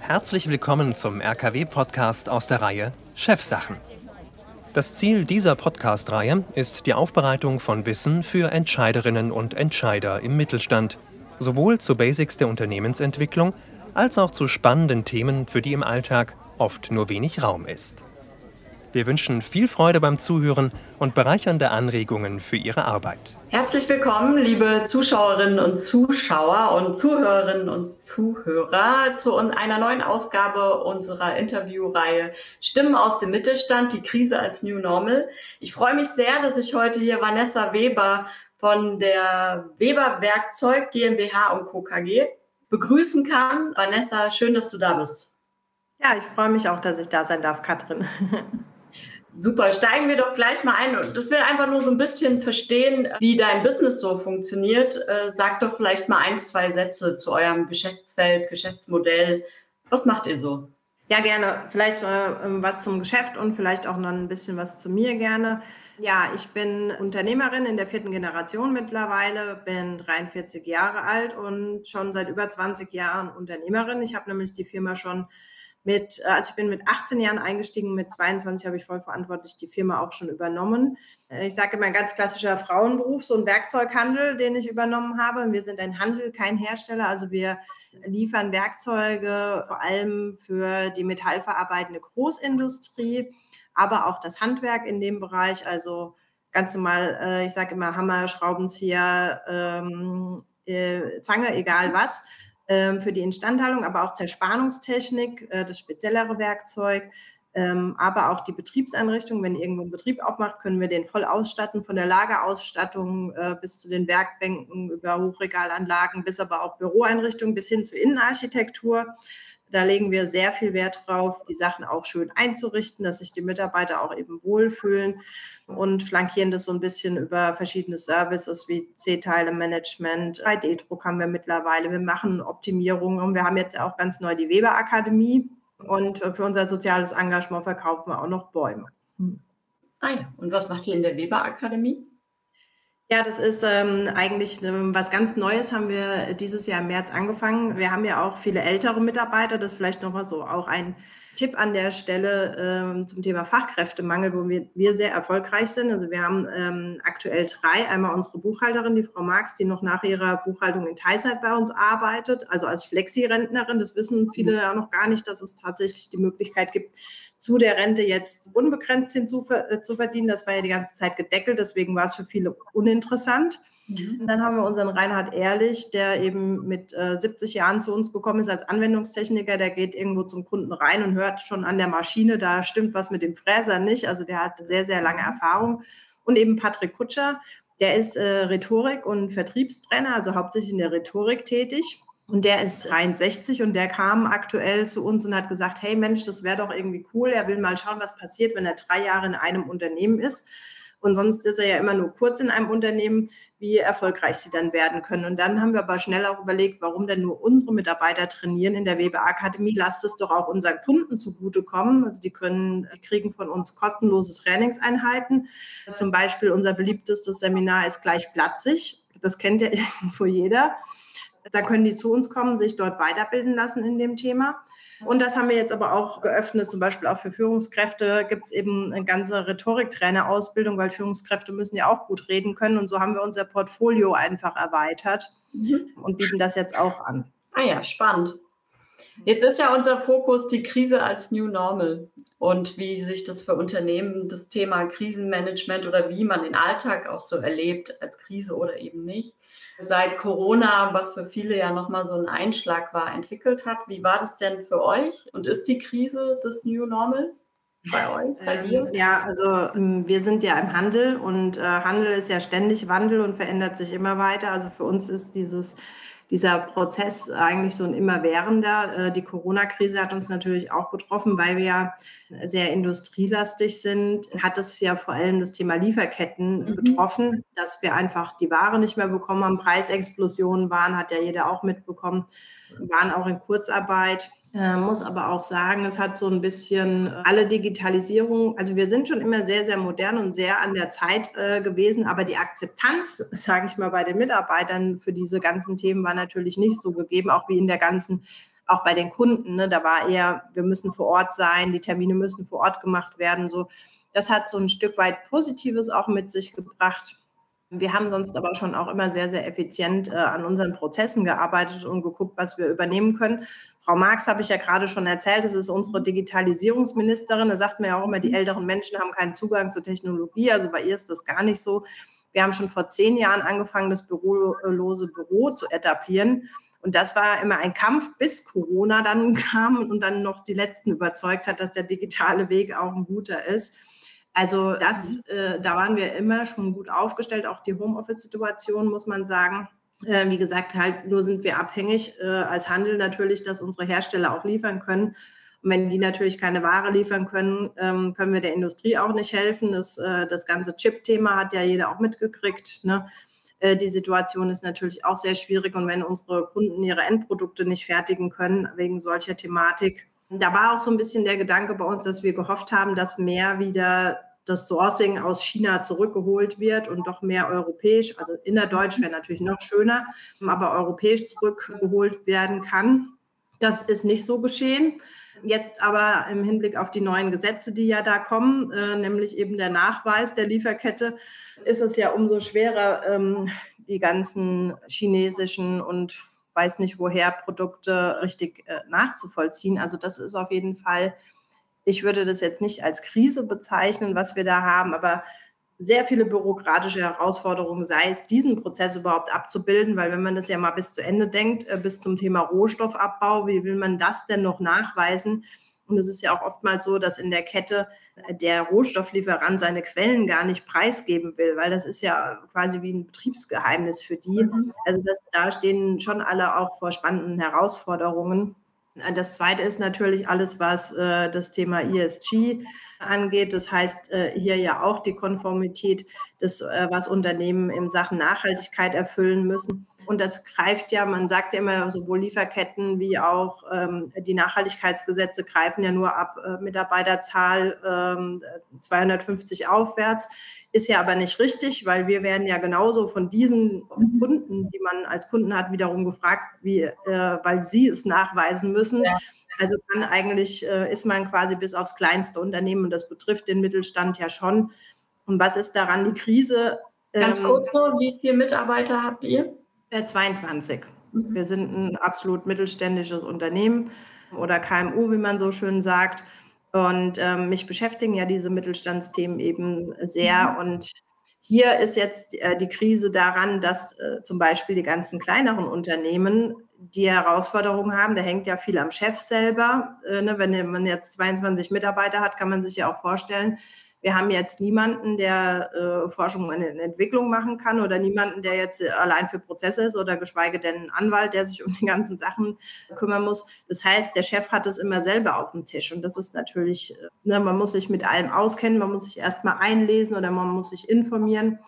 Herzlich willkommen zum RKW-Podcast aus der Reihe Chefsachen. Das Ziel dieser Podcast-Reihe ist die Aufbereitung von Wissen für Entscheiderinnen und Entscheider im Mittelstand, sowohl zu Basics der Unternehmensentwicklung als auch zu spannenden Themen, für die im Alltag oft nur wenig Raum ist. Wir wünschen viel Freude beim Zuhören und bereichernde Anregungen für Ihre Arbeit. Herzlich willkommen, liebe Zuschauerinnen und Zuschauer und Zuhörerinnen und Zuhörer, zu einer neuen Ausgabe unserer Interviewreihe Stimmen aus dem Mittelstand, die Krise als New Normal. Ich freue mich sehr, dass ich heute hier Vanessa Weber von der Weber Werkzeug GmbH und Co. KG begrüßen kann. Vanessa, schön, dass du da bist. Ja, ich freue mich auch, dass ich da sein darf, Katrin. Super, steigen wir doch gleich mal ein. Und das will einfach nur so ein bisschen verstehen, wie dein Business so funktioniert. Äh, sag doch vielleicht mal ein, zwei Sätze zu eurem Geschäftsfeld, Geschäftsmodell. Was macht ihr so? Ja, gerne. Vielleicht äh, ähm, was zum Geschäft und vielleicht auch noch ein bisschen was zu mir gerne. Ja, ich bin Unternehmerin in der vierten Generation mittlerweile, bin 43 Jahre alt und schon seit über 20 Jahren Unternehmerin. Ich habe nämlich die Firma schon mit, äh, also ich bin mit 18 Jahren eingestiegen, mit 22 habe ich voll verantwortlich die Firma auch schon übernommen. Äh, ich sage immer ein ganz klassischer Frauenberuf, so ein Werkzeughandel, den ich übernommen habe. Wir sind ein Handel, kein Hersteller, also wir liefern Werkzeuge vor allem für die metallverarbeitende Großindustrie, aber auch das Handwerk in dem Bereich, also ganz normal, äh, ich sage immer Hammer, Schraubenzieher, ähm, Zange, egal was für die Instandhaltung, aber auch Zerspannungstechnik, äh, das speziellere Werkzeug, ähm, aber auch die Betriebseinrichtung. Wenn irgendwo ein Betrieb aufmacht, können wir den voll ausstatten, von der Lagerausstattung äh, bis zu den Werkbänken, über Hochregalanlagen, bis aber auch Büroeinrichtungen, bis hin zur Innenarchitektur. Da legen wir sehr viel Wert drauf, die Sachen auch schön einzurichten, dass sich die Mitarbeiter auch eben wohlfühlen und flankieren das so ein bisschen über verschiedene Services wie C-Teile-Management, 3D-Druck haben wir mittlerweile. Wir machen Optimierungen und wir haben jetzt auch ganz neu die Weber-Akademie und für unser soziales Engagement verkaufen wir auch noch Bäume. Ah ja, und was macht ihr in der Weber-Akademie? Ja, das ist ähm, eigentlich ähm, was ganz Neues, haben wir dieses Jahr im März angefangen. Wir haben ja auch viele ältere Mitarbeiter, das ist vielleicht nochmal so auch ein Tipp an der Stelle ähm, zum Thema Fachkräftemangel, wo wir, wir sehr erfolgreich sind. Also wir haben ähm, aktuell drei. Einmal unsere Buchhalterin, die Frau Marx, die noch nach ihrer Buchhaltung in Teilzeit bei uns arbeitet, also als Flexi-Rentnerin. Das wissen viele ja noch gar nicht, dass es tatsächlich die Möglichkeit gibt, zu der Rente jetzt unbegrenzt hinzuverdienen. Äh, das war ja die ganze Zeit gedeckelt, deswegen war es für viele uninteressant. Mhm. Dann haben wir unseren Reinhard Ehrlich, der eben mit äh, 70 Jahren zu uns gekommen ist als Anwendungstechniker. Der geht irgendwo zum Kunden rein und hört schon an der Maschine, da stimmt was mit dem Fräser nicht. Also der hat sehr, sehr lange Erfahrung. Und eben Patrick Kutscher, der ist äh, Rhetorik- und Vertriebstrainer, also hauptsächlich in der Rhetorik tätig. Und der ist 63 und der kam aktuell zu uns und hat gesagt, hey Mensch, das wäre doch irgendwie cool. Er will mal schauen, was passiert, wenn er drei Jahre in einem Unternehmen ist. Und sonst ist er ja immer nur kurz in einem Unternehmen, wie erfolgreich sie dann werden können. Und dann haben wir aber schnell auch überlegt, warum denn nur unsere Mitarbeiter trainieren in der Weber Akademie. Lasst es doch auch unseren Kunden zugutekommen. Also die können, die kriegen von uns kostenlose Trainingseinheiten. Zum Beispiel unser beliebtestes Seminar ist gleich platzig. Das kennt ja irgendwo jeder. Da können die zu uns kommen, sich dort weiterbilden lassen in dem Thema. Und das haben wir jetzt aber auch geöffnet, zum Beispiel auch für Führungskräfte gibt es eben eine ganze Rhetoriktrainer-Ausbildung, weil Führungskräfte müssen ja auch gut reden können. Und so haben wir unser Portfolio einfach erweitert mhm. und bieten das jetzt auch an. Ah ja, spannend. Jetzt ist ja unser Fokus die Krise als New Normal und wie sich das für Unternehmen das Thema Krisenmanagement oder wie man den Alltag auch so erlebt als Krise oder eben nicht seit Corona, was für viele ja nochmal so ein Einschlag war, entwickelt hat. Wie war das denn für euch? Und ist die Krise das New Normal? Bei euch, bei ähm, dir? ja, also ähm, wir sind ja im Handel und äh, Handel ist ja ständig Wandel und verändert sich immer weiter. Also für uns ist dieses dieser Prozess eigentlich so ein immerwährender. Äh, die Corona-Krise hat uns natürlich auch betroffen, weil wir ja sehr industrielastig sind, hat es ja vor allem das Thema Lieferketten mhm. betroffen, dass wir einfach die Ware nicht mehr bekommen haben. Preisexplosionen waren, hat ja jeder auch mitbekommen, waren auch in Kurzarbeit. Äh, muss aber auch sagen, es hat so ein bisschen alle Digitalisierung, also wir sind schon immer sehr, sehr modern und sehr an der Zeit äh, gewesen, aber die Akzeptanz, sage ich mal, bei den Mitarbeitern für diese ganzen Themen war natürlich nicht so gegeben, auch wie in der ganzen auch bei den Kunden, ne, da war eher, wir müssen vor Ort sein, die Termine müssen vor Ort gemacht werden. So, das hat so ein Stück weit Positives auch mit sich gebracht. Wir haben sonst aber schon auch immer sehr, sehr effizient äh, an unseren Prozessen gearbeitet und geguckt, was wir übernehmen können. Frau Marx habe ich ja gerade schon erzählt, das ist unsere Digitalisierungsministerin. Da sagt man ja auch immer, die älteren Menschen haben keinen Zugang zur Technologie. Also bei ihr ist das gar nicht so. Wir haben schon vor zehn Jahren angefangen, das bürolose Büro zu etablieren. Und das war immer ein Kampf, bis Corona dann kam und dann noch die Letzten überzeugt hat, dass der digitale Weg auch ein guter ist. Also das, mhm. äh, da waren wir immer schon gut aufgestellt, auch die Homeoffice-Situation, muss man sagen. Äh, wie gesagt, halt nur sind wir abhängig äh, als Handel natürlich, dass unsere Hersteller auch liefern können. Und wenn die natürlich keine Ware liefern können, ähm, können wir der Industrie auch nicht helfen. Das, äh, das ganze Chip-Thema hat ja jeder auch mitgekriegt. Ne? Die Situation ist natürlich auch sehr schwierig. Und wenn unsere Kunden ihre Endprodukte nicht fertigen können wegen solcher Thematik, da war auch so ein bisschen der Gedanke bei uns, dass wir gehofft haben, dass mehr wieder das Sourcing aus China zurückgeholt wird und doch mehr europäisch, also innerdeutsch wäre natürlich noch schöner, aber europäisch zurückgeholt werden kann. Das ist nicht so geschehen. Jetzt aber im Hinblick auf die neuen Gesetze, die ja da kommen, äh, nämlich eben der Nachweis der Lieferkette, ist es ja umso schwerer, ähm, die ganzen chinesischen und weiß nicht woher Produkte richtig äh, nachzuvollziehen. Also das ist auf jeden Fall, ich würde das jetzt nicht als Krise bezeichnen, was wir da haben, aber sehr viele bürokratische Herausforderungen, sei es diesen Prozess überhaupt abzubilden, weil wenn man das ja mal bis zu Ende denkt, äh, bis zum Thema Rohstoffabbau, wie will man das denn noch nachweisen? Und es ist ja auch oftmals so, dass in der Kette der Rohstofflieferant seine Quellen gar nicht preisgeben will, weil das ist ja quasi wie ein Betriebsgeheimnis für die. Mhm. Also das, da stehen schon alle auch vor spannenden Herausforderungen. Das Zweite ist natürlich alles, was äh, das Thema ESG angeht. Das heißt äh, hier ja auch die Konformität, des, äh, was Unternehmen in Sachen Nachhaltigkeit erfüllen müssen. Und das greift ja, man sagt ja immer, sowohl Lieferketten wie auch ähm, die Nachhaltigkeitsgesetze greifen ja nur ab äh, Mitarbeiterzahl ähm, 250 aufwärts. Ist ja aber nicht richtig, weil wir werden ja genauso von diesen Kunden, die man als Kunden hat, wiederum gefragt, wie, weil sie es nachweisen müssen. Ja. Also kann eigentlich, äh, ist man quasi bis aufs kleinste Unternehmen und das betrifft den Mittelstand ja schon. Und was ist daran die Krise? Ganz ähm, kurz nur, wie viele Mitarbeiter habt ihr? Äh, 22. Mhm. Wir sind ein absolut mittelständisches Unternehmen oder KMU, wie man so schön sagt. Und ähm, mich beschäftigen ja diese Mittelstandsthemen eben sehr. Mhm. Und hier ist jetzt äh, die Krise daran, dass äh, zum Beispiel die ganzen kleineren Unternehmen die Herausforderungen haben. Da hängt ja viel am Chef selber. Äh, ne? Wenn man jetzt 22 Mitarbeiter hat, kann man sich ja auch vorstellen, wir haben jetzt niemanden, der äh, Forschung und Entwicklung machen kann oder niemanden, der jetzt allein für Prozesse ist oder geschweige denn einen Anwalt, der sich um die ganzen Sachen kümmern muss. Das heißt, der Chef hat es immer selber auf dem Tisch und das ist natürlich, äh, ne, man muss sich mit allem auskennen, man muss sich erstmal einlesen oder man muss sich informieren.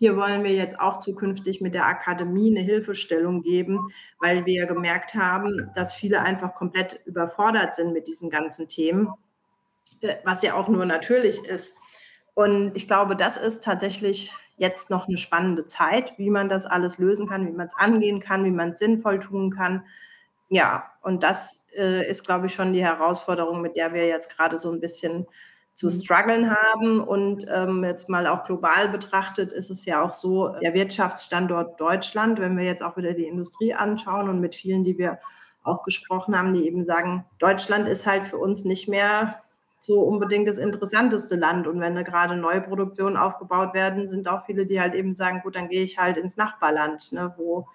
Hier wollen wir jetzt auch zukünftig mit der Akademie eine Hilfestellung geben, weil wir gemerkt haben, dass viele einfach komplett überfordert sind mit diesen ganzen Themen äh, was ja auch nur natürlich ist. Und ich glaube, das ist tatsächlich jetzt noch eine spannende Zeit, wie man das alles lösen kann, wie man es angehen kann, wie man es sinnvoll tun kann. Ja, und das äh, ist, glaube ich, schon die Herausforderung, mit der wir jetzt gerade so ein bisschen zu mhm. strugglen haben. Und ähm, jetzt mal auch global betrachtet ist es ja auch so, der Wirtschaftsstandort Deutschland, wenn wir jetzt auch wieder die Industrie anschauen und mit vielen, die wir auch gesprochen haben, die eben sagen, Deutschland ist halt für uns nicht mehr so unbedingt das interessanteste Land. Und wenn da gerade neue Produktionen aufgebaut werden, sind auch viele, die halt eben sagen, gut, dann gehe ich halt ins Nachbarland, ne, wo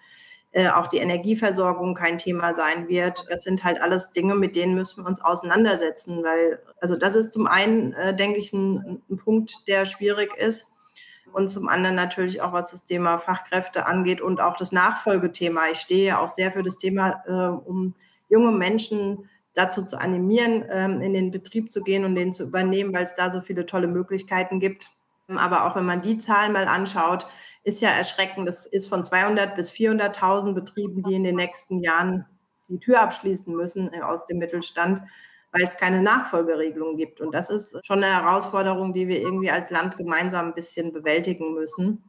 äh, auch die Energieversorgung kein Thema sein wird. Das sind halt alles Dinge, mit denen müssen wir uns auseinandersetzen, weil, also das ist zum einen, äh, denke ich, ein, ein Punkt, der schwierig ist. Und zum anderen natürlich auch, was das Thema Fachkräfte angeht und auch das Nachfolgethema. Ich stehe auch sehr für das Thema, äh, um junge Menschen dazu zu animieren, ähm, in den Betrieb zu gehen und den zu übernehmen, weil es da so viele tolle Möglichkeiten gibt. Aber auch wenn man die Zahlen mal anschaut, ist ja erschreckend. Es ist von 200 bis 400.000 Betrieben, die in den nächsten Jahren die Tür abschließen müssen äh, aus dem Mittelstand, weil es keine Nachfolgeregelung gibt. Und das ist schon eine Herausforderung, die wir irgendwie als Land gemeinsam ein bisschen bewältigen müssen.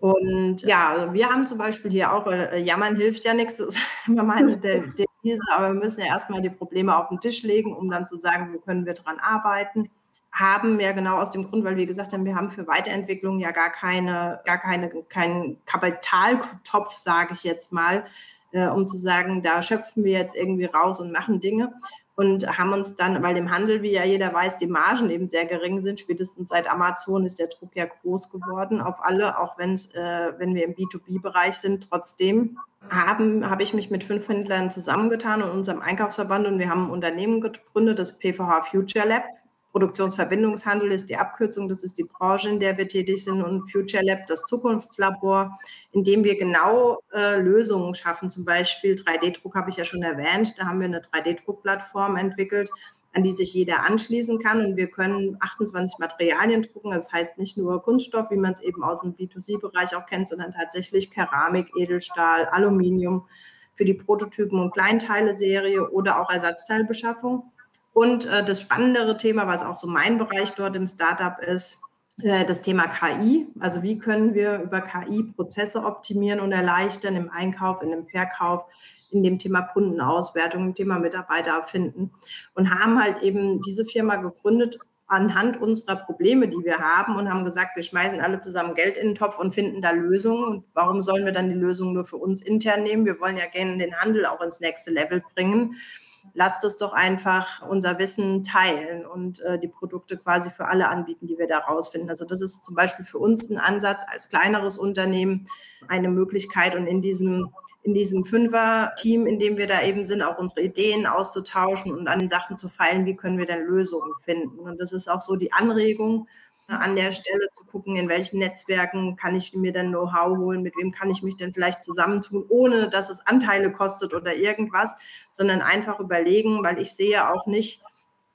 Und ja, wir haben zum Beispiel hier auch, äh, jammern hilft ja nichts, das ist immer meine Devise, aber wir müssen ja erstmal die Probleme auf den Tisch legen, um dann zu sagen, wo können wir dran arbeiten. Haben ja genau aus dem Grund, weil wir gesagt haben, wir haben für Weiterentwicklung ja gar keine, gar keine, keinen Kapitaltopf, sage ich jetzt mal, äh, um zu sagen, da schöpfen wir jetzt irgendwie raus und machen Dinge, und haben uns dann, weil im Handel, wie ja jeder weiß, die Margen eben sehr gering sind, spätestens seit Amazon ist der Druck ja groß geworden auf alle, auch wenn es, äh, wenn wir im B2B-Bereich sind, trotzdem haben, habe ich mich mit fünf Händlern zusammengetan und unserem Einkaufsverband und wir haben ein Unternehmen gegründet, das PVH Future Lab. Produktionsverbindungshandel ist die Abkürzung, das ist die Branche, in der wir tätig sind und Future Lab, das Zukunftslabor, in dem wir genau äh, Lösungen schaffen. Zum Beispiel 3D-Druck habe ich ja schon erwähnt, da haben wir eine 3D-Druckplattform entwickelt, an die sich jeder anschließen kann und wir können 28 Materialien drucken. Das heißt nicht nur Kunststoff, wie man es eben aus dem B2C-Bereich auch kennt, sondern tatsächlich Keramik, Edelstahl, Aluminium für die Prototypen- und Kleinteile-Serie oder auch Ersatzteilbeschaffung. Und äh, das spannendere Thema, was auch so mein Bereich dort im Startup ist, äh, das Thema KI. Also wie können wir über KI Prozesse optimieren und erleichtern im Einkauf, in dem Verkauf, in dem Thema Kundenauswertung, im Thema Mitarbeiter finden und haben halt eben diese Firma gegründet anhand unserer Probleme, die wir haben und haben gesagt, wir schmeißen alle zusammen Geld in den Topf und finden da Lösungen. Und warum sollen wir dann die Lösung nur für uns intern nehmen? Wir wollen ja gerne den Handel auch ins nächste Level bringen lasst es doch einfach unser Wissen teilen und äh, die Produkte quasi für alle anbieten, die wir da rausfinden. Also das ist zum Beispiel für uns ein Ansatz als kleineres Unternehmen eine Möglichkeit und in diesem in diesem Fünfer-Team, in dem wir da eben sind, auch unsere Ideen auszutauschen und an den Sachen zu feilen, wie können wir denn Lösungen finden. Und das ist auch so die Anregung, an der Stelle zu gucken, in welchen Netzwerken kann ich mir denn Know-how holen, mit wem kann ich mich denn vielleicht zusammentun, ohne dass es Anteile kostet oder irgendwas, sondern einfach überlegen, weil ich sehe auch nicht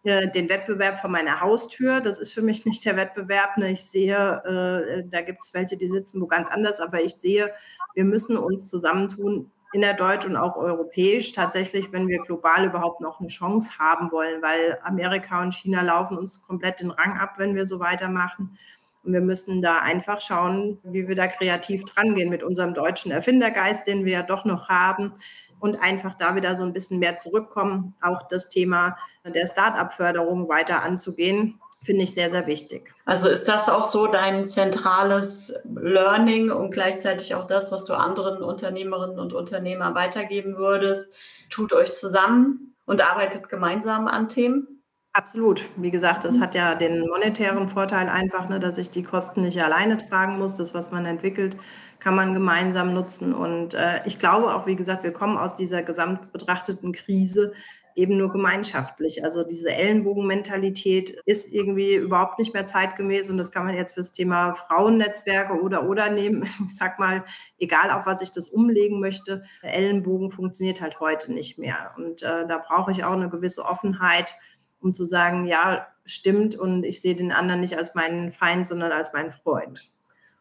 äh, den Wettbewerb vor meiner Haustür. Das ist für mich nicht der Wettbewerb. Ne? Ich sehe, äh, da gibt es welche, die sitzen wo ganz anders, aber ich sehe, wir müssen uns zusammentun innerdeutsch und auch europäisch tatsächlich, wenn wir global überhaupt noch eine Chance haben wollen, weil Amerika und China laufen uns komplett den Rang ab, wenn wir so weitermachen. Und wir müssen da einfach schauen, wie wir da kreativ drangehen mit unserem deutschen Erfindergeist, den wir ja doch noch haben und einfach da wieder so ein bisschen mehr zurückkommen, auch das Thema der Start-up-Förderung weiter anzugehen finde ich sehr, sehr wichtig. Also ist das auch so dein zentrales Learning und gleichzeitig auch das, was du anderen Unternehmerinnen und Unternehmern weitergeben würdest? Tut euch zusammen und arbeitet gemeinsam an Themen? Absolut. Wie gesagt, das hat ja den monetären Vorteil einfach, ne, dass ich die Kosten nicht alleine tragen muss. Das, was man entwickelt, kann man gemeinsam nutzen. Und äh, ich glaube auch, wie gesagt, wir kommen aus dieser gesamt betrachteten Krise eben nur gemeinschaftlich. Also diese Ellenbogenmentalität ist irgendwie überhaupt nicht mehr zeitgemäß und das kann man jetzt fürs Thema Frauennetzwerke oder oder nehmen. Ich sag mal, egal auf was ich das umlegen möchte, Ellenbogen funktioniert halt heute nicht mehr. Und äh, da brauche ich auch eine gewisse Offenheit, um zu sagen, ja, stimmt und ich sehe den anderen nicht als meinen Feind, sondern als meinen Freund.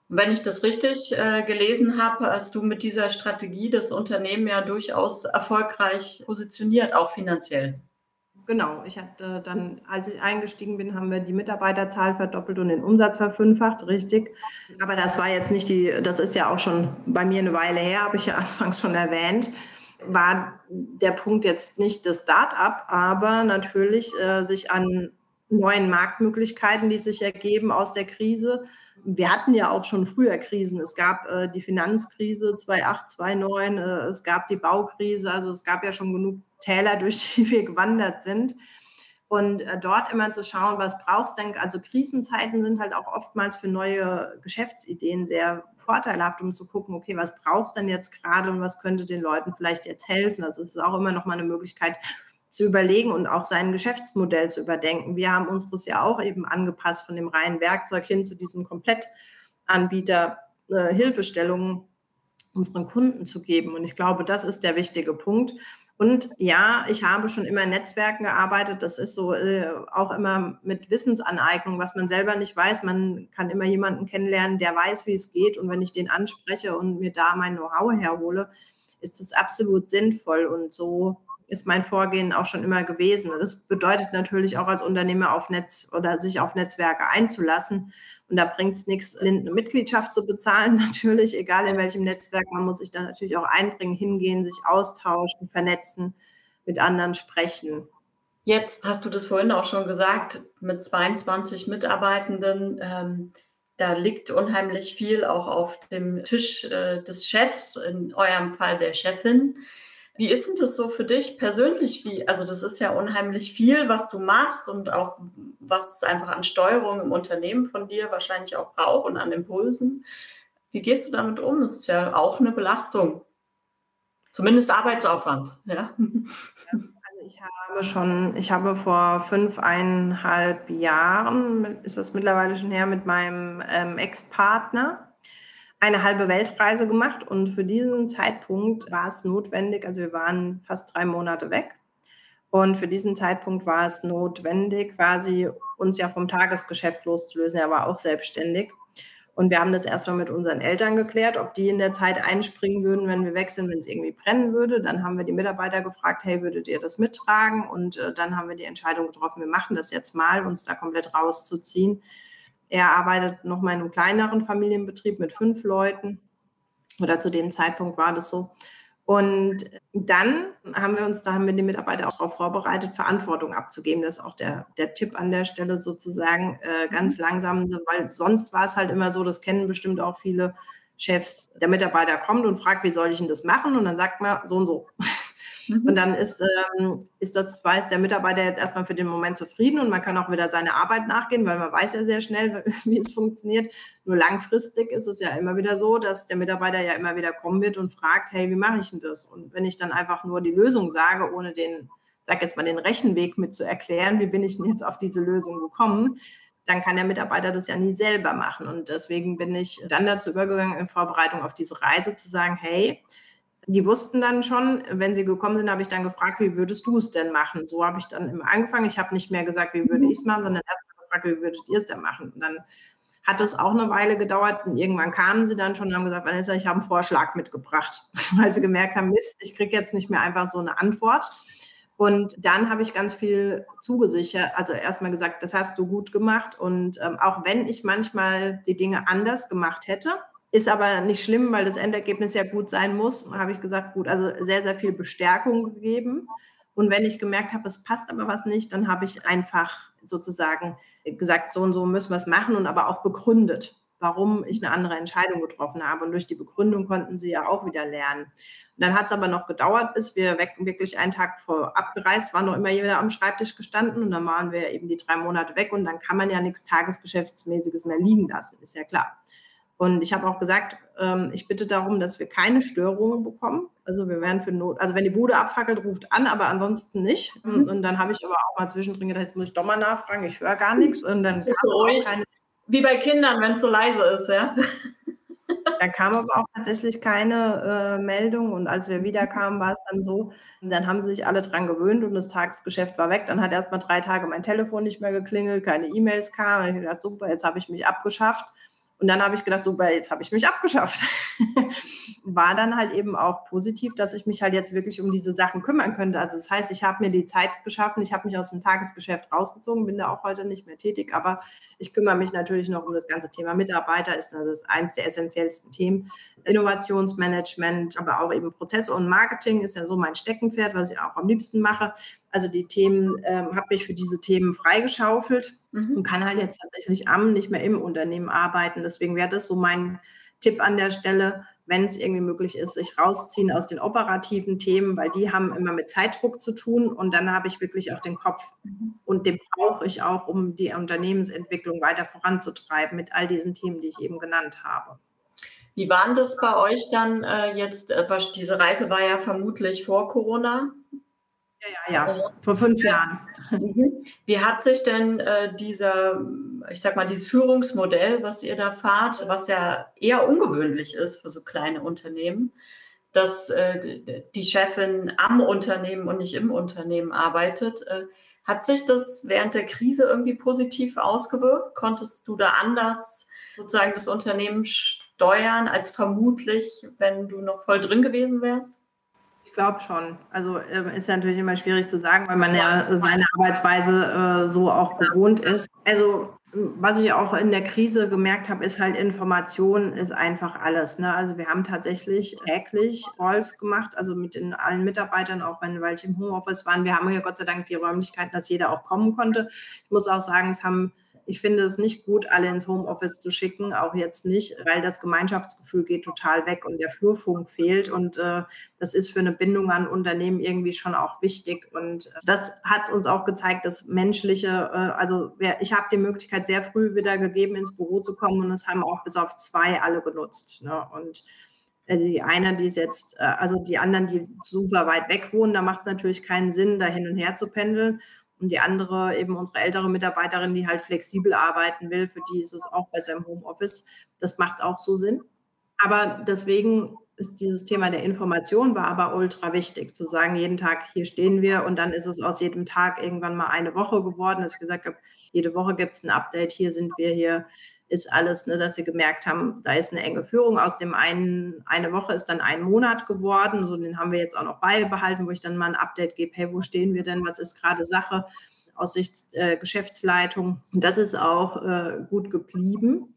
Wenn ich das richtig äh, gelesen habe, hast du mit dieser Strategie das Unternehmen ja durchaus erfolgreich positioniert, auch finanziell. Genau, ich hatte dann, als ich eingestiegen bin, haben wir die Mitarbeiterzahl verdoppelt und den Umsatz verfünffacht, richtig. Aber das war jetzt nicht die, das ist ja auch schon bei mir eine Weile her, habe ich ja anfangs schon erwähnt war der Punkt jetzt nicht das Start-up, aber natürlich äh, sich an neuen Marktmöglichkeiten, die sich ergeben aus der Krise, wir hatten ja auch schon früher Krisen. Es gab äh, die Finanzkrise 2008, 2009, äh, es gab die Baukrise, also es gab ja schon genug Täler, durch die wir gewandert sind. Und äh, dort immer zu schauen, was brauchst du denn? Also Krisenzeiten sind halt auch oftmals für neue Geschäftsideen sehr vorteilhaft, um zu gucken, okay, was brauchst du denn jetzt gerade und was könnte den Leuten vielleicht jetzt helfen? Also es ist auch immer noch mal eine Möglichkeit, zu überlegen und auch sein Geschäftsmodell zu überdenken. Wir haben unseres ja auch eben angepasst von dem reinen Werkzeug hin zu diesem Komplettanbieter äh, Hilfestellungen unseren Kunden zu geben. Und ich glaube, das ist der wichtige Punkt. Und ja, ich habe schon immer in Netzwerken gearbeitet. Das ist so äh, auch immer mit Wissensaneignung, was man selber nicht weiß. Man kann immer jemanden kennenlernen, der weiß, wie es geht. Und wenn ich den anspreche und mir da mein Know-how herhole, ist das absolut sinnvoll. Und so ist mein Vorgehen auch schon immer gewesen. Das bedeutet natürlich auch als Unternehmer auf Netz oder sich auf Netzwerke einzulassen. Und da bringt es nichts, eine Mitgliedschaft zu bezahlen, natürlich, egal in welchem Netzwerk. Man muss sich da natürlich auch einbringen, hingehen, sich austauschen, vernetzen, mit anderen sprechen. Jetzt hast du das vorhin auch schon gesagt, mit 22 Mitarbeitenden. Ähm, da liegt unheimlich viel auch auf dem Tisch äh, des Chefs, in eurem Fall der Chefin. Wie ist denn das so für dich persönlich? Wie, also das ist ja unheimlich viel, was du machst und auch was es einfach an Steuerung im Unternehmen von dir wahrscheinlich auch braucht und an Impulsen. Wie gehst du damit um? Das ist ja auch eine Belastung. Zumindest Arbeitsaufwand, ja. Also ich habe schon, ich habe vor fünfeinhalb Jahren, ist das mittlerweile schon her, mit meinem ähm, Ex-Partner eine halbe Weltreise gemacht und für diesen Zeitpunkt war es notwendig, also wir waren fast drei Monate weg und für diesen Zeitpunkt war es notwendig, quasi uns ja vom Tagesgeschäft loszulösen. Er war auch selbstständig. Und wir haben das erstmal mit unseren Eltern geklärt, ob die in der Zeit einspringen würden, wenn wir weg sind, wenn es irgendwie brennen würde. Dann haben wir die Mitarbeiter gefragt, hey, würdet ihr das mittragen? Und äh, dann haben wir die Entscheidung getroffen, wir machen das jetzt mal, uns da komplett rauszuziehen. Er arbeitet noch mal in einem kleineren Familienbetrieb mit fünf Leuten. Oder zu dem Zeitpunkt war das so. Und dann haben wir uns, da haben wir die Mitarbeiter auch darauf vorbereitet, Verantwortung abzugeben. Das ist auch der, der Tipp an der Stelle sozusagen, äh, ganz mhm. langsam, weil sonst war es halt immer so, das kennen bestimmt auch viele Chefs, der Mitarbeiter kommt und fragt, wie soll ich denn das machen? Und dann sagt man so und so. Mhm. Und dann ist, ähm, ist das, weiß der Mitarbeiter jetzt erstmal für den Moment zufrieden und man kann auch wieder seine Arbeit nachgehen, weil man weiß ja sehr schnell, wie es funktioniert. Nur langfristig ist es ja immer wieder so, dass der Mitarbeiter ja immer wieder kommen wird und fragt, hey, wie mache ich denn das? Und wenn ich dann einfach nur die Lösung sage, ohne den, sag jetzt mal, den Rechenweg mit zu erklären, wie bin ich denn jetzt auf diese Lösung gekommen, dann kann der Mitarbeiter das ja nie selber machen. Und deswegen bin ich dann dazu übergegangen, in Vorbereitung auf diese Reise zu sagen, hey, die wussten dann schon, wenn sie gekommen sind, habe ich dann gefragt, wie würdest du es denn machen? So habe ich dann immer angefangen. Ich habe nicht mehr gesagt, wie würde ich es machen, sondern erstmal gefragt, wie würdet ihr es denn machen? Und dann hat es auch eine Weile gedauert und irgendwann kamen sie dann schon und haben gesagt, Vanessa, ich habe einen Vorschlag mitgebracht, weil sie gemerkt haben, Mist, ich kriege jetzt nicht mehr einfach so eine Antwort. Und dann habe ich ganz viel zugesichert, also erstmal gesagt, das hast du gut gemacht. Und ähm, auch wenn ich manchmal die Dinge anders gemacht hätte, ist aber nicht schlimm, weil das Endergebnis ja gut sein muss. Habe ich gesagt, gut, also sehr, sehr viel Bestärkung gegeben. Und wenn ich gemerkt habe, es passt aber was nicht, dann habe ich einfach sozusagen gesagt, so und so müssen wir es machen und aber auch begründet, warum ich eine andere Entscheidung getroffen habe. Und durch die Begründung konnten sie ja auch wieder lernen. Und dann hat es aber noch gedauert, bis wir weg, wirklich einen Tag vor abgereist waren, noch immer jeder am Schreibtisch gestanden. Und dann waren wir eben die drei Monate weg und dann kann man ja nichts Tagesgeschäftsmäßiges mehr liegen lassen, ist ja klar. Und ich habe auch gesagt, ähm, ich bitte darum, dass wir keine Störungen bekommen. Also wir werden für Not, also wenn die Bude abfackelt, ruft an, aber ansonsten nicht. Mhm. Und, und, dann habe ich aber auch mal zwischendrin gedacht, jetzt muss ich doch mal nachfragen, ich höre gar nichts. Und dann ist kam ruhig. Keine, Wie bei Kindern, wenn es so leise ist, ja. Da kam aber auch tatsächlich keine äh, Meldung und als wir wiederkamen, war es dann so, dann haben sie sich alle dran gewöhnt und das Tagesgeschäft war weg. Dann hat erst mal drei Tage mein Telefon nicht mehr geklingelt, keine E-Mails kamen. Ich dachte, super, jetzt habe ich mich abgeschafft. Und dann habe ich gedacht, super, jetzt habe ich mich abgeschafft. War dann halt eben auch positiv, dass ich mich halt jetzt wirklich um diese Sachen kümmern könnte. Also das heißt, ich habe mir die Zeit geschaffen, ich habe mich aus dem Tagesgeschäft rausgezogen, bin da auch heute nicht mehr tätig, aber ich kümmere mich natürlich noch um das ganze Thema Mitarbeiter, ist das eins der essentiellsten Themen. Innovationsmanagement, aber auch eben Prozesse und Marketing ist ja so mein Steckenpferd, was ich auch am liebsten mache. Also die Themen, ähm, habe ich für diese Themen freigeschaufelt mhm. und kann halt jetzt tatsächlich am, nicht mehr im Unternehmen arbeiten. Deswegen wäre das so mein Tipp an der Stelle, wenn es irgendwie möglich ist, sich rausziehen aus den operativen Themen, weil die haben immer mit Zeitdruck zu tun und dann habe ich wirklich auch den Kopf mhm. und den brauche ich auch, um die Unternehmensentwicklung weiter voranzutreiben mit all diesen Themen, die ich eben genannt habe. Wie waren das bei euch dann äh, jetzt? Äh, diese Reise war ja vermutlich vor Corona. Ja, ja, ja. vor fünf Jahren. Mhm. Wie hat sich denn äh, dieser, ich sag mal, dieses Führungsmodell, was ihr da fahrt, was ja eher ungewöhnlich ist für so kleine Unternehmen, dass äh, die Chefin am Unternehmen und nicht im Unternehmen arbeitet, äh, hat sich das während der Krise irgendwie positiv ausgewirkt? Konntest du da anders sozusagen das Unternehmen steuern als vermutlich, wenn du noch voll drin gewesen wärst? Glaube schon. Also äh, ist ja natürlich immer schwierig zu sagen, weil man ja seine Arbeitsweise äh, so auch gewohnt ist. Also was ich auch in der Krise gemerkt habe, ist halt Information ist einfach alles. Ne? Also wir haben tatsächlich täglich Calls gemacht, also mit den allen Mitarbeitern, auch wenn wir im Homeoffice waren. Wir haben ja Gott sei Dank die Räumlichkeiten, dass jeder auch kommen konnte. Ich muss auch sagen, es haben ich finde es nicht gut, alle ins Homeoffice zu schicken, auch jetzt nicht, weil das Gemeinschaftsgefühl geht total weg und der Flurfunk fehlt. Und äh, das ist für eine Bindung an Unternehmen irgendwie schon auch wichtig. Und das hat uns auch gezeigt, dass menschliche, äh, also ich habe die Möglichkeit sehr früh wieder gegeben, ins Büro zu kommen und es haben auch bis auf zwei alle genutzt. Ne? Und äh, die eine, die ist jetzt, äh, also die anderen, die super weit weg wohnen, da macht es natürlich keinen Sinn, da hin und her zu pendeln. Und die andere, eben unsere ältere Mitarbeiterin, die halt flexibel arbeiten will, für die ist es auch besser im Homeoffice. Das macht auch so Sinn. Aber deswegen ist dieses Thema der Information war aber ultra wichtig, zu sagen, jeden Tag hier stehen wir und dann ist es aus jedem Tag irgendwann mal eine Woche geworden, dass ich gesagt habe, jede Woche gibt es ein Update, hier sind wir, hier ist alles, ne, dass sie gemerkt haben, da ist eine enge Führung. Aus dem einen, eine Woche ist dann ein Monat geworden. So, den haben wir jetzt auch noch beibehalten, wo ich dann mal ein Update gebe, hey, wo stehen wir denn? Was ist gerade Sache aus Sicht äh, Geschäftsleitung? Und das ist auch äh, gut geblieben.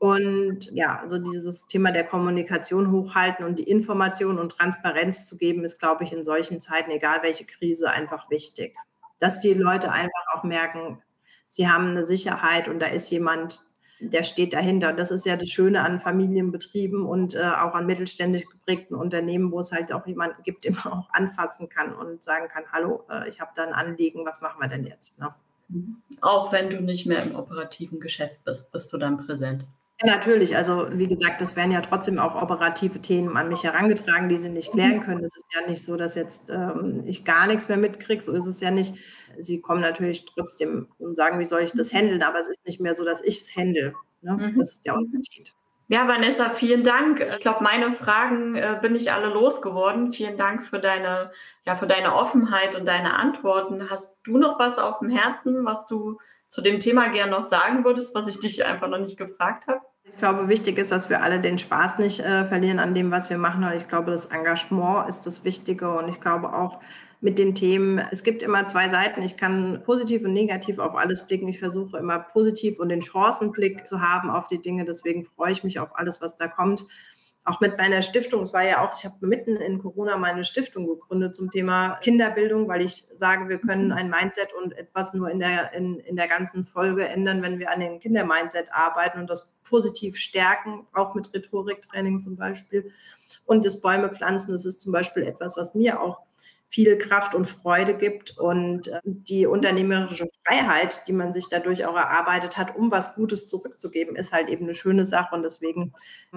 Und ja, also dieses Thema der Kommunikation hochhalten und die Information und Transparenz zu geben, ist, glaube ich, in solchen Zeiten, egal welche Krise, einfach wichtig. Dass die Leute einfach auch merken, sie haben eine Sicherheit und da ist jemand, der steht dahinter. Das ist ja das Schöne an Familienbetrieben und äh, auch an mittelständisch geprägten Unternehmen, wo es halt auch jemanden gibt, den man auch anfassen kann und sagen kann, hallo, äh, ich habe da ein Anliegen, was machen wir denn jetzt? Ne? Auch wenn du nicht mehr im operativen Geschäft bist, bist du dann präsent. Ja, natürlich. Also wie gesagt, das werden ja trotzdem auch operative Themen an mich herangetragen, die sie nicht klären mhm. können. Es ist ja nicht so, dass jetzt ähm, ich gar nichts mehr mitkriege. So ist es ja nicht. Sie kommen natürlich trotzdem und sagen, wie soll ich das handeln, aber es ist nicht mehr so, dass ich es handle. Ne? Mhm. Das ist der Unterschied. Ja, Vanessa, vielen Dank. Ich glaube, meine Fragen äh, bin ich alle losgeworden. Vielen Dank für deine, ja, für deine Offenheit und deine Antworten. Hast du noch was auf dem Herzen, was du zu dem Thema gerne noch sagen würdest, was ich dich einfach noch nicht gefragt habe? Ich glaube, wichtig ist, dass wir alle den Spaß nicht äh, verlieren an dem, was wir machen. Und ich glaube, das Engagement ist das Wichtige. Und ich glaube auch mit den Themen, es gibt immer zwei Seiten. Ich kann positiv und negativ auf alles blicken. Ich versuche immer positiv und den Chancenblick zu haben auf die Dinge. Deswegen freue ich mich auf alles, was da kommt auch mit meiner Stiftung, es war ja auch, ich habe mitten in Corona meine Stiftung gegründet zum Thema Kinderbildung, weil ich sage, wir können mhm. ein Mindset und etwas nur in der, in, in der ganzen Folge ändern, wenn wir an dem Kindermindset arbeiten und das positiv stärken, auch mit Rhetoriktraining zum Beispiel. Und das Bäume pflanzen, das ist zum Beispiel etwas, was mir auch viel Kraft und Freude gibt und äh, die unternehmerische Freiheit, die man sich dadurch auch erarbeitet hat, um was Gutes zurückzugeben, ist halt eben eine schöne Sache und deswegen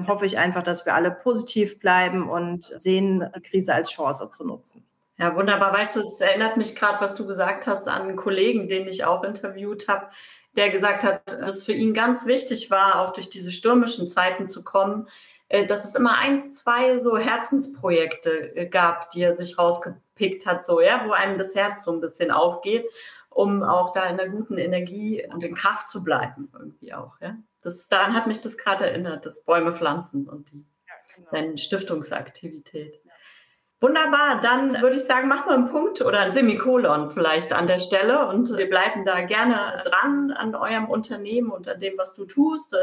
hoffe ich einfach, dass wir alle positiv bleiben und sehen, die Krise als Chance zu nutzen. Ja, wunderbar. Weißt du, es erinnert mich gerade, was du gesagt hast, an einen Kollegen, den ich auch interviewt habe, der gesagt hat, dass für ihn ganz wichtig war, auch durch diese stürmischen Zeiten zu kommen, äh, dass es immer eins, zwei so Herzensprojekte äh, gab, die er sich rausgepickt hat, so, ja, wo einem das Herz so ein bisschen aufgeht, um auch da in einer guten Energie und in Kraft zu bleiben, irgendwie auch, ja. Das, daran hat mich das gerade erinnert, das Bäume pflanzen und die ja, genau. Stiftungsaktivität. Wunderbar, dann würde ich sagen, machen wir einen Punkt oder ein Semikolon vielleicht an der Stelle und wir bleiben da gerne dran an eurem Unternehmen und an dem, was du tust.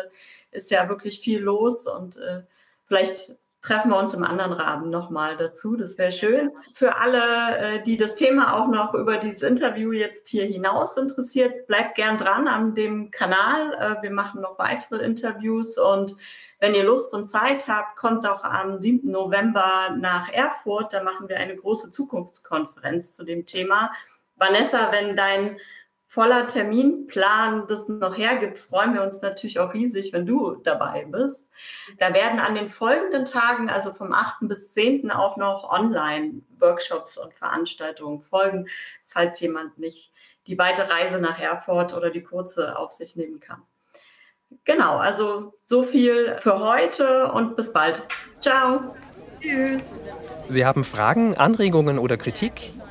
Ist ja wirklich viel los und äh, vielleicht treffen wir uns im anderen Rahmen nochmal dazu. Das wäre schön. Für alle, äh, die das Thema auch noch über dieses Interview jetzt hier hinaus interessiert, bleibt gern dran an dem Kanal. Äh, wir machen noch weitere Interviews und wenn ihr Lust und Zeit habt, kommt auch am 7. November nach Erfurt. Da machen wir eine große Zukunftskonferenz zu dem Thema. Vanessa, wenn dein voller Terminplan das noch hergibt, freuen wir uns natürlich auch riesig, wenn du dabei bist. Da werden an den folgenden Tagen, also vom 8. bis 10. auch noch Online-Workshops und Veranstaltungen folgen, falls jemand nicht die weite Reise nach Erfurt oder die kurze auf sich nehmen kann. Genau, also so viel für heute und bis bald. Ciao. Tschüss. Sie haben Fragen, Anregungen oder Kritik?